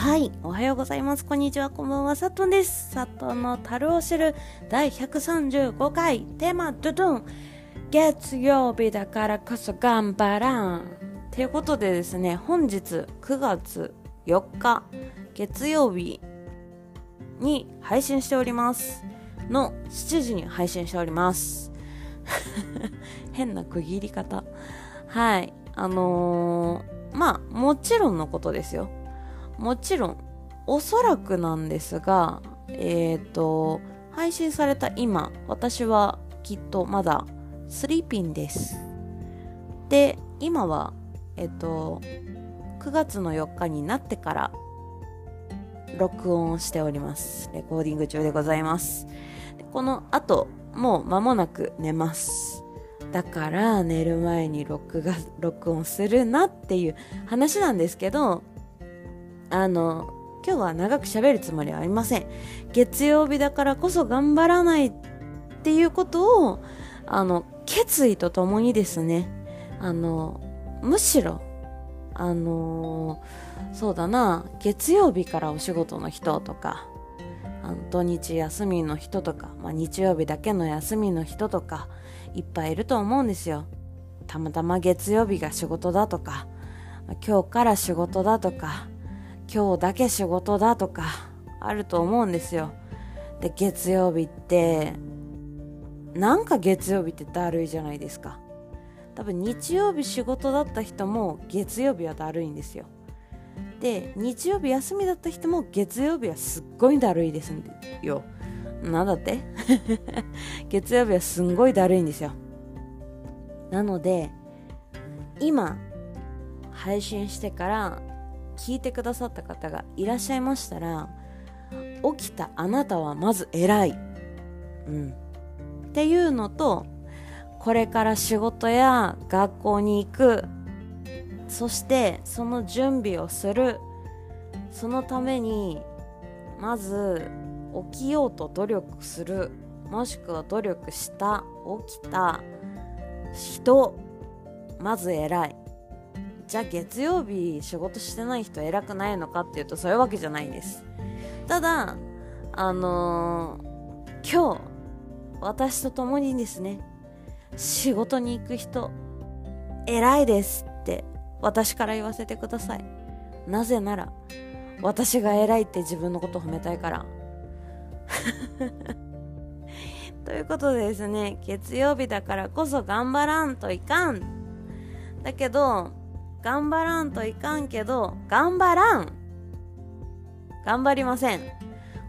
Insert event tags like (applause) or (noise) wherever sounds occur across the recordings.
はい。おはようございます。こんにちは。こんばんは。さとんです。さとの樽を知る第135回テーマ、ドゥドゥン。月曜日だからこそ頑張らん。ということでですね、本日9月4日月曜日に配信しております。の7時に配信しております。(laughs) 変な区切り方。はい。あのー、まあ、もちろんのことですよ。もちろん、おそらくなんですが、えっ、ー、と、配信された今、私はきっとまだスリーピンです。で、今は、えっ、ー、と、9月の4日になってから、録音しております。レコーディング中でございます。この後、もう間もなく寝ます。だから寝る前に録画、録音するなっていう話なんですけど、あの、今日は長く喋るつもりはありません。月曜日だからこそ頑張らないっていうことを、あの、決意とともにですね、あの、むしろ、あのそうだな、月曜日からお仕事の人とか、あの土日休みの人とか、まあ、日曜日だけの休みの人とか、いっぱいいると思うんですよ。たまたま月曜日が仕事だとか、今日から仕事だとか、今日だけ仕事だとか、あると思うんですよ。で、月曜日って、なんか月曜日ってだるいじゃないですか。多分日曜日仕事だった人も月曜日はだるいんですよ。で、日曜日休みだった人も月曜日はすっごいだるいですよ。なんだって？(laughs) 月曜日はすんごいだるいんですよ。なので、今、配信してから聞いてくださった方がいらっしゃいましたら、起きたあなたはまず偉い。うん。っていうのと、これから仕事や学校に行く、そしてその準備をする、そのために、まず起きようと努力する、もしくは努力した、起きた人、まず偉い。じゃあ月曜日仕事してない人偉くないのかっていうとそういうわけじゃないです。ただ、あのー、今日、私と共にですね、仕事に行く人、偉いですって私から言わせてください。なぜなら、私が偉いって自分のこと褒めたいから。(laughs) ということでですね、月曜日だからこそ頑張らんといかん。だけど、頑張らんといかんけど、頑張らん頑張りません。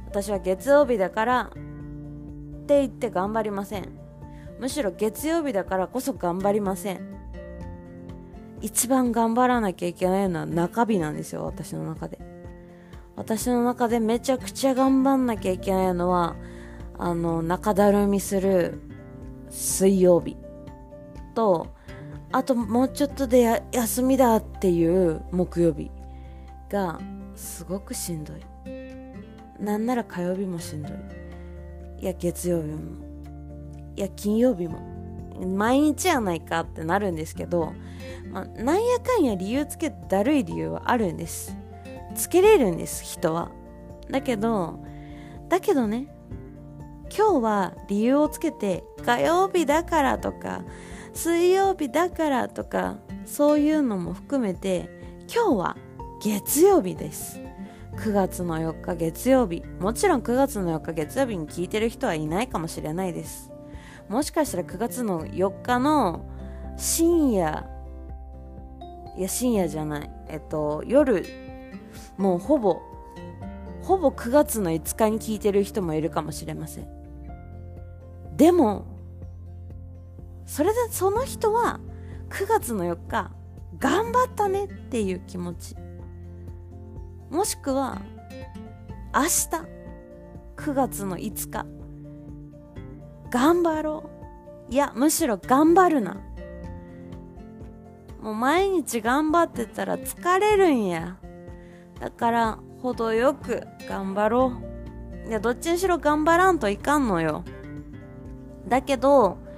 私は月曜日だからって言って頑張りません。むしろ月曜日だからこそ頑張りません。一番頑張らなきゃいけないのは中日なんですよ、私の中で。私の中でめちゃくちゃ頑張んなきゃいけないのは、あの、中だるみする水曜日と、あともうちょっとで休みだっていう木曜日がすごくしんどい。なんなら火曜日もしんどい。いや、月曜日も。いや、金曜日も。毎日やないかってなるんですけど、まあ、なんやかんや理由つけてだるい理由はあるんです。つけれるんです、人は。だけど、だけどね、今日は理由をつけて、火曜日だからとか、水曜日だからとか、そういうのも含めて、今日は月曜日です。9月の4日月曜日。もちろん9月の4日月曜日に聞いてる人はいないかもしれないです。もしかしたら9月の4日の深夜、いや深夜じゃない。えっと、夜、もうほぼ、ほぼ9月の5日に聞いてる人もいるかもしれません。でも、それでその人は9月の4日頑張ったねっていう気持ち。もしくは明日9月の5日頑張ろう。いやむしろ頑張るな。もう毎日頑張ってたら疲れるんや。だから程よく頑張ろう。いやどっちにしろ頑張らんといかんのよ。だけど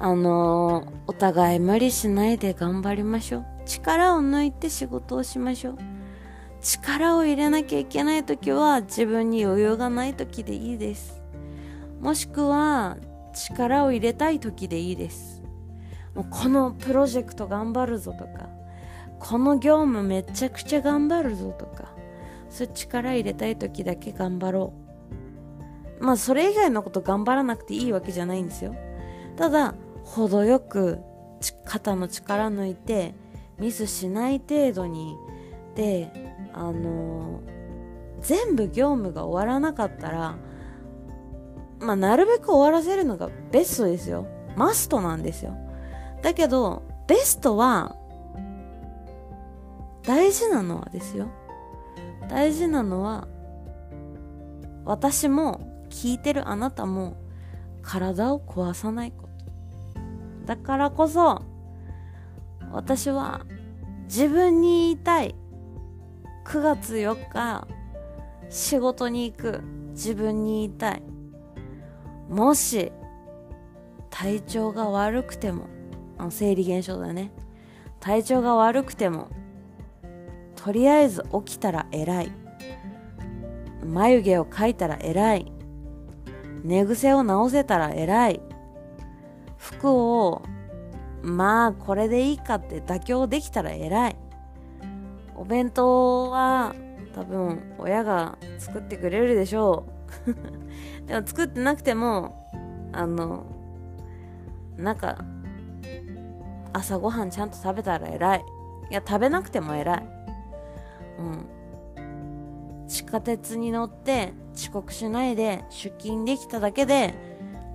あのー、お互い無理しないで頑張りましょう。力を抜いて仕事をしましょう。力を入れなきゃいけない時は自分に余裕がない時でいいです。もしくは力を入れたい時でいいです。もうこのプロジェクト頑張るぞとか。この業務めちゃくちゃ頑張るぞとか。そういう力入れたい時だけ頑張ろう。まあそれ以外のこと頑張らなくていいわけじゃないんですよ。ただ程よく肩の力抜いてミスしない程度にであの全部業務が終わらなかったらまあなるべく終わらせるのがベストですよ。マストなんですよ。だけどベストは大事なのはですよ。大事なのは私も聞いてるあなたも体を壊さないこと。だからこそ私は自分に言いたい9月4日仕事に行く自分に言いたい。もし体調が悪くてもあ生理現象だね。体調が悪くてもとりあえず起きたら偉い。眉毛を描いたら偉い。寝癖を直せたら偉い。服をまあこれでいいかって妥協できたら偉い。お弁当は多分親が作ってくれるでしょう。(laughs) でも作ってなくてもあのなんか朝ごはんちゃんと食べたら偉い。いや食べなくても偉い。うん。地下鉄に乗って遅刻しないで出勤できただけで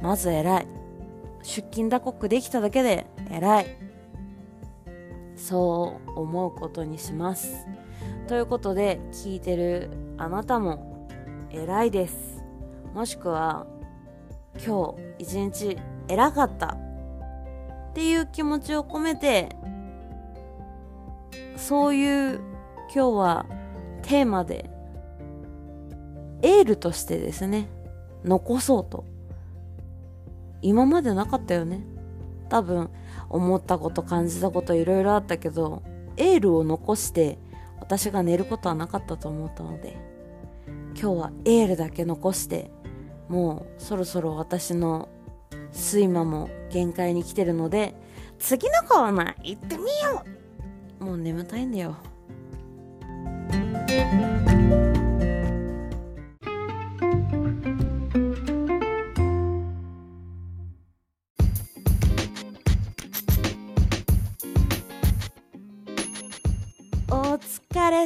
まず偉い。出勤打刻できただけで偉い。そう思うことにします。ということで聞いてるあなたも偉いです。もしくは今日一日偉かった。っていう気持ちを込めてそういう今日はテーマでエールとしてですね残そうと。今までなかったよね。多分思ったこと感じたこといろいろあったけどエールを残して私が寝ることはなかったと思ったので今日はエールだけ残してもうそろそろ私の睡魔も限界に来てるので次のコーナー行ってみよう。もう眠たいんだよ。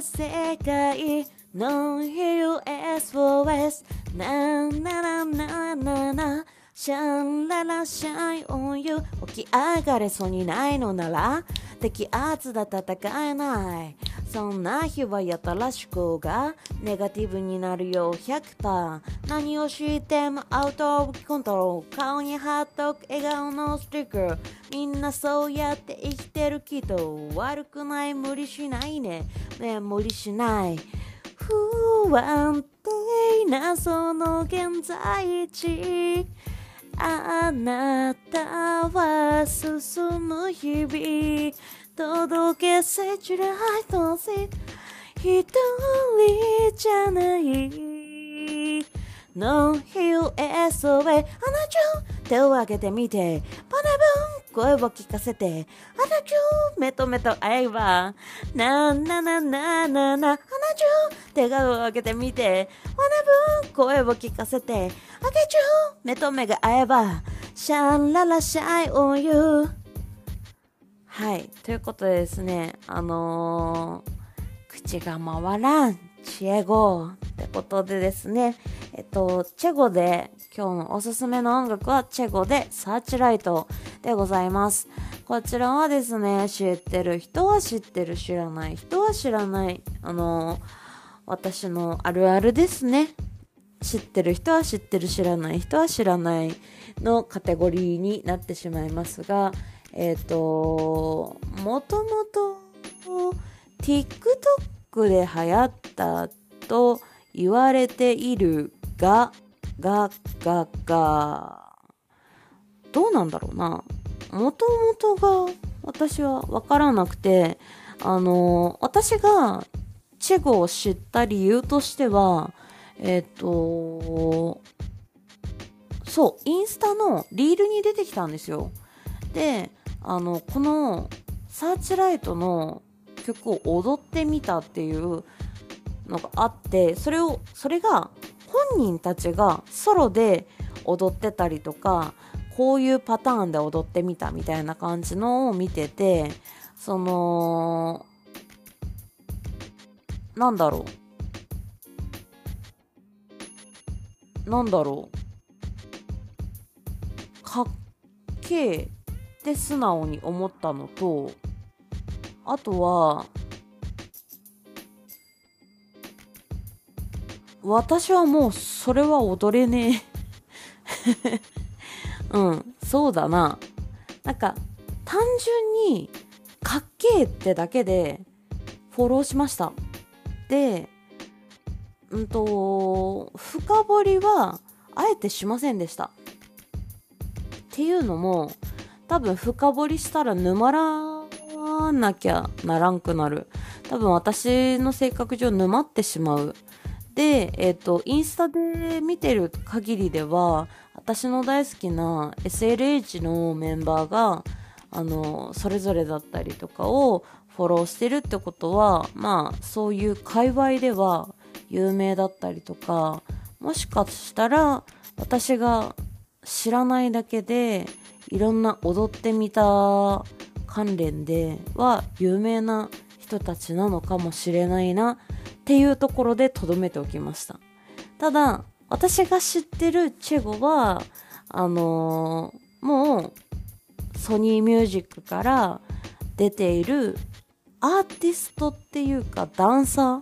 世界の USOS ななななななシャンララシャイオンユ起き上がれそうにないのなら敵圧だ戦えない。そんな日はやたら思考がネガティブになるよ100%何をしてもアウトオブコントロール顔に貼っとく笑顔のスティッカーみんなそうやって生きてるけど悪くない無理しないね。ね無理しない。不安定なその現在地。あなたは進む日々。届けせちらいとせ一人じゃない No USA あなちゃん手を挙げてみてパナブン声を聞かせてあなちゃん目と目と会えばななななななあなちゃん手を挙げてみてパナブン声を聞かせてあげちゃん目と目が合えばシャンララシャイオンユーはいということでですねあのー、口が回らんチエゴってことでですね、えっと、チェゴで今日のおすすめの音楽はチェゴでサーチライトでございます。こちらはですね、知ってる人は知ってる、知らない人は知らない、あの、私のあるあるですね。知ってる人は知ってる、知らない人は知らないのカテゴリーになってしまいますが、えっ、ー、と、もともと TikTok で流行ったと言われているが、が、が、が、どうなんだろうな。もともとが私はわからなくて、あの、私がチェゴを知った理由としては、えっ、と、そう、インスタのリールに出てきたんですよ。で、あの、このサーチライトの曲を踊ってみたっていうのがあってそれをそれが本人たちがソロで踊ってたりとかこういうパターンで踊ってみたみたいな感じのを見ててそのなんだろう。なんだろう。かっけえ。って素直に思ったのとあとは私はもうそれは踊れねえ (laughs) うん、そうだな。なんか、単純に、かっけえってだけで、フォローしました。で、うんと、深掘りは、あえてしませんでした。っていうのも、多分深掘りしたら沼らなきゃならんくなる。多分私の性格上沼ってしまう。で、えっ、ー、と、インスタで見てる限りでは、私の大好きな SLH のメンバーが、あの、それぞれだったりとかをフォローしてるってことは、まあ、そういう界隈では有名だったりとか、もしかしたら私が知らないだけで、いろんな踊ってみた関連では有名な人たちなのかもしれないなっていうところで留めておきました。ただ、私が知ってるチェゴは、あのー、もう、ソニーミュージックから出ているアーティストっていうかダンサー？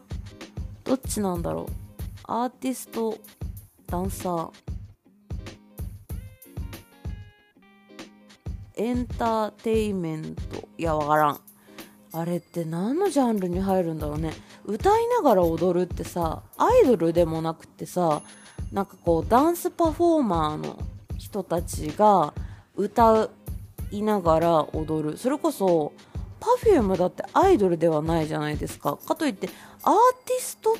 どっちなんだろう？アーティスト、ダンサー？エンターテイメント。いや、わからん。あれって何のジャンルに入るんだろうね。歌いながら踊るってさ、アイドルでもなくてさ、なんかこう、ダンスパフォーマーの人たちが歌いながら踊る。それこそ、Perfume だってアイドルではないじゃないですか。かといって、アーティスト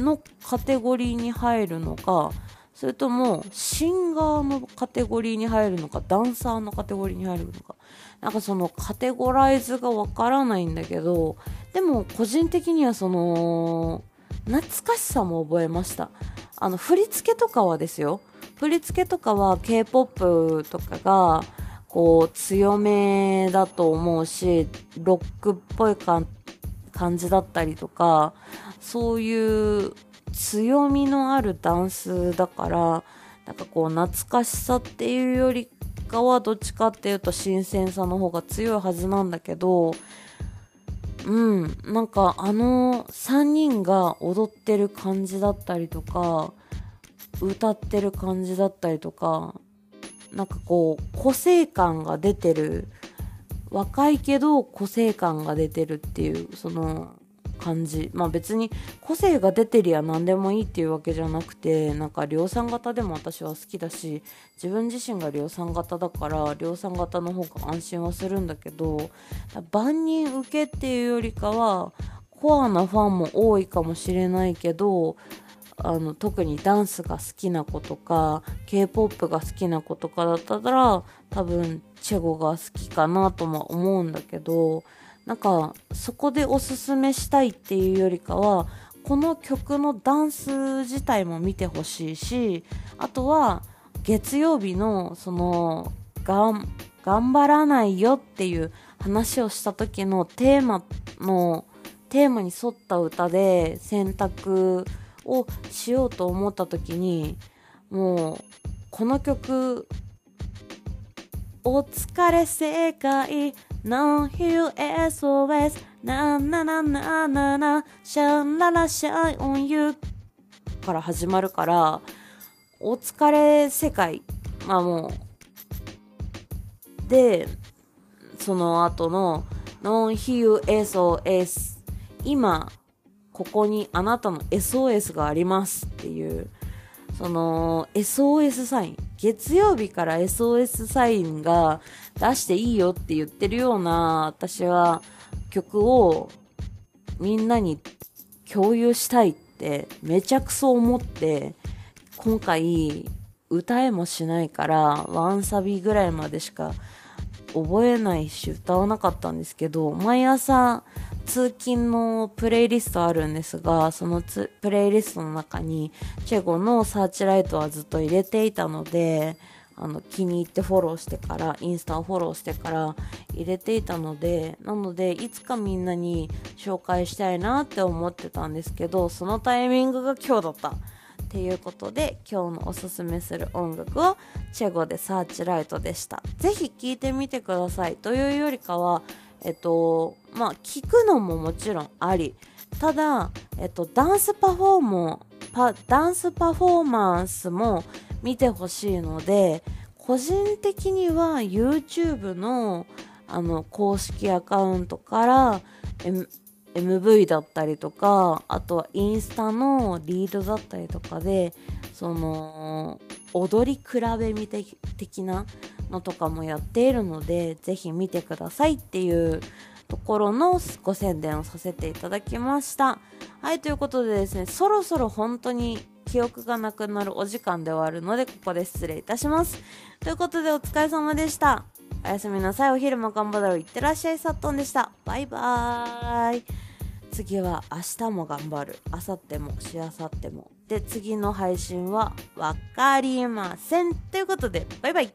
のカテゴリーに入るのか、それともシンガーのカテゴリーに入るのか、ダンサーのカテゴリーに入るのか、なんかそのカテゴライズがわからないんだけど、でも個人的にはその、懐かしさも覚えました。あの、振り付けとかはですよ。振り付けとかは K-POP とかが、こう、強めだと思うし、ロックっぽい感じだったりとか、そういう強みのあるダンスだから、なんかこう、懐かしさっていうよりかは、どっちかっていうと新鮮さの方が強いはずなんだけど、うん、なんかあの3人が踊ってる感じだったりとか、歌ってる感じだったりとか、なんかこう、個性感が出てる、若いけど個性感が出てるっていう、その、感じ。まあ別に個性が出てりゃ何でもいいっていうわけじゃなくて、なんか量産型でも私は好きだし、自分自身が量産型だから量産型の方が安心はするんだけど、万人受けっていうよりかは、コアなファンも多いかもしれないけど、あの特にダンスが好きな子とか K-POP が好きな子とかだったら多分チェゴが好きかなとも思うんだけどなんかそこでおすすめしたいっていうよりかはこの曲のダンス自体も見てほしいしあとは月曜日のそのがん頑張らないよっていう話をした時のテーマのテーマに沿った歌で選択をしようと思った時にもうこの曲お疲れ世界 No Hill SOS ななななななシャンララシャイオンユーから始まるからお疲れ世界。まあもう。でその後の No Hill SOS 今ここにあなたの SOS がありますっていうその SOS サイン。月曜日から SOS サインが出していいよって言ってるような私は曲をみんなに共有したいってめちゃくそ思って今回歌えもしないからワンサビぐらいまでしか覚えないし歌わなかったんですけど毎朝通勤のプレイリストあるんですがそのプレイリストの中にチェゴのサーチライトはずっと入れていたのであの気に入ってフォローしてからインスタをフォローしてから入れていたのでなのでいつかみんなに紹介したいなって思ってたんですけどそのタイミングが今日だった。っていうことで今日のおすすめする音楽はチェゴでサーチライトでした。ぜひ聴いてみてください。というよりかはえっとまあ聞くのももちろんあり。ただ、えっと、ダンスパフォーもパダンスパフォーマンスも見てほしいので個人的には YouTube のあの公式アカウントから、MV だったりとかあとはインスタのリードだったりとかでその踊り比べみ的なのとかもやっているのでぜひ見てくださいっていうところのご宣伝をさせていただきましたはいということでですねそろそろ本当に記憶がなくなるお時間ではあるので、ここで失礼いたします。ということで、お疲れ様でした。おやすみなさい。お昼も頑張ろう。いってらっしゃい。さっとんでした。バイバーイ。次は明日も頑張る。明後日も、しあさっても。で、次の配信は分かりません。ということで、バイバイ。